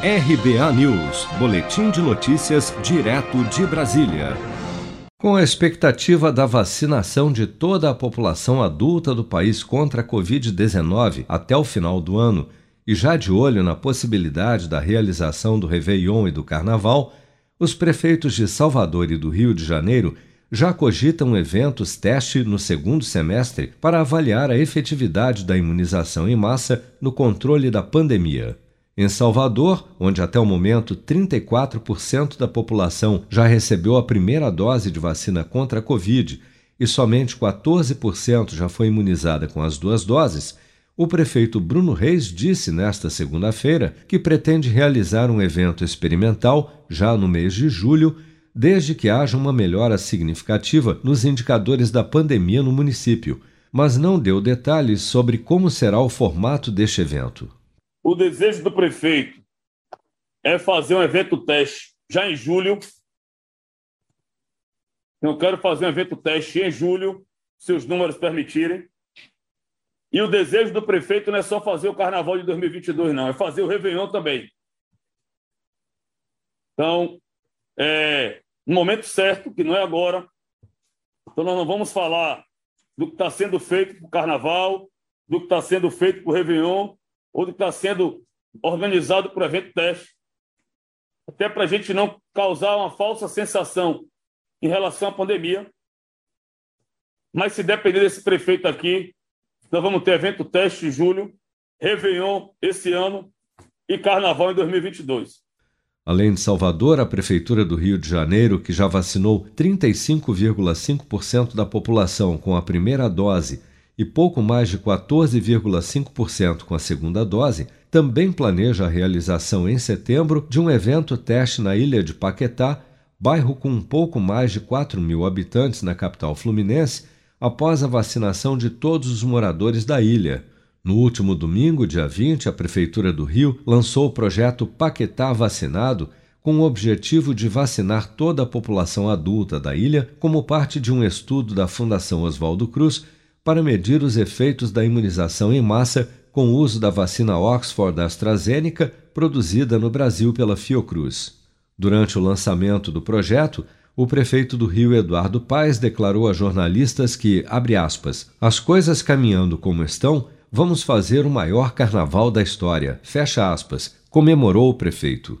RBA News, Boletim de Notícias, direto de Brasília. Com a expectativa da vacinação de toda a população adulta do país contra a Covid-19 até o final do ano, e já de olho na possibilidade da realização do Réveillon e do Carnaval, os prefeitos de Salvador e do Rio de Janeiro já cogitam eventos teste no segundo semestre para avaliar a efetividade da imunização em massa no controle da pandemia. Em Salvador, onde até o momento 34% da população já recebeu a primeira dose de vacina contra a Covid e somente 14% já foi imunizada com as duas doses, o prefeito Bruno Reis disse nesta segunda-feira que pretende realizar um evento experimental já no mês de julho, desde que haja uma melhora significativa nos indicadores da pandemia no município, mas não deu detalhes sobre como será o formato deste evento. O desejo do prefeito é fazer um evento teste já em julho. Eu quero fazer um evento teste em julho, se os números permitirem. E o desejo do prefeito não é só fazer o carnaval de 2022, não, é fazer o Réveillon também. Então, é no momento certo, que não é agora. Então, nós não vamos falar do que está sendo feito para o carnaval, do que está sendo feito para o Réveillon, ou do que está sendo organizado por evento teste, até para a gente não causar uma falsa sensação em relação à pandemia. Mas se depender desse prefeito aqui, nós vamos ter evento teste em julho, Réveillon esse ano e Carnaval em 2022. Além de Salvador, a Prefeitura do Rio de Janeiro, que já vacinou 35,5% da população com a primeira dose e pouco mais de 14,5% com a segunda dose, também planeja a realização em setembro de um evento teste na ilha de Paquetá, bairro com um pouco mais de 4 mil habitantes na capital fluminense, após a vacinação de todos os moradores da ilha. No último domingo, dia 20, a Prefeitura do Rio lançou o projeto Paquetá Vacinado, com o objetivo de vacinar toda a população adulta da ilha, como parte de um estudo da Fundação Oswaldo Cruz para medir os efeitos da imunização em massa com o uso da vacina Oxford AstraZeneca produzida no Brasil pela Fiocruz. Durante o lançamento do projeto, o prefeito do Rio, Eduardo Paes, declarou a jornalistas que, abre aspas, as coisas caminhando como estão, vamos fazer o maior carnaval da história, fecha aspas, comemorou o prefeito.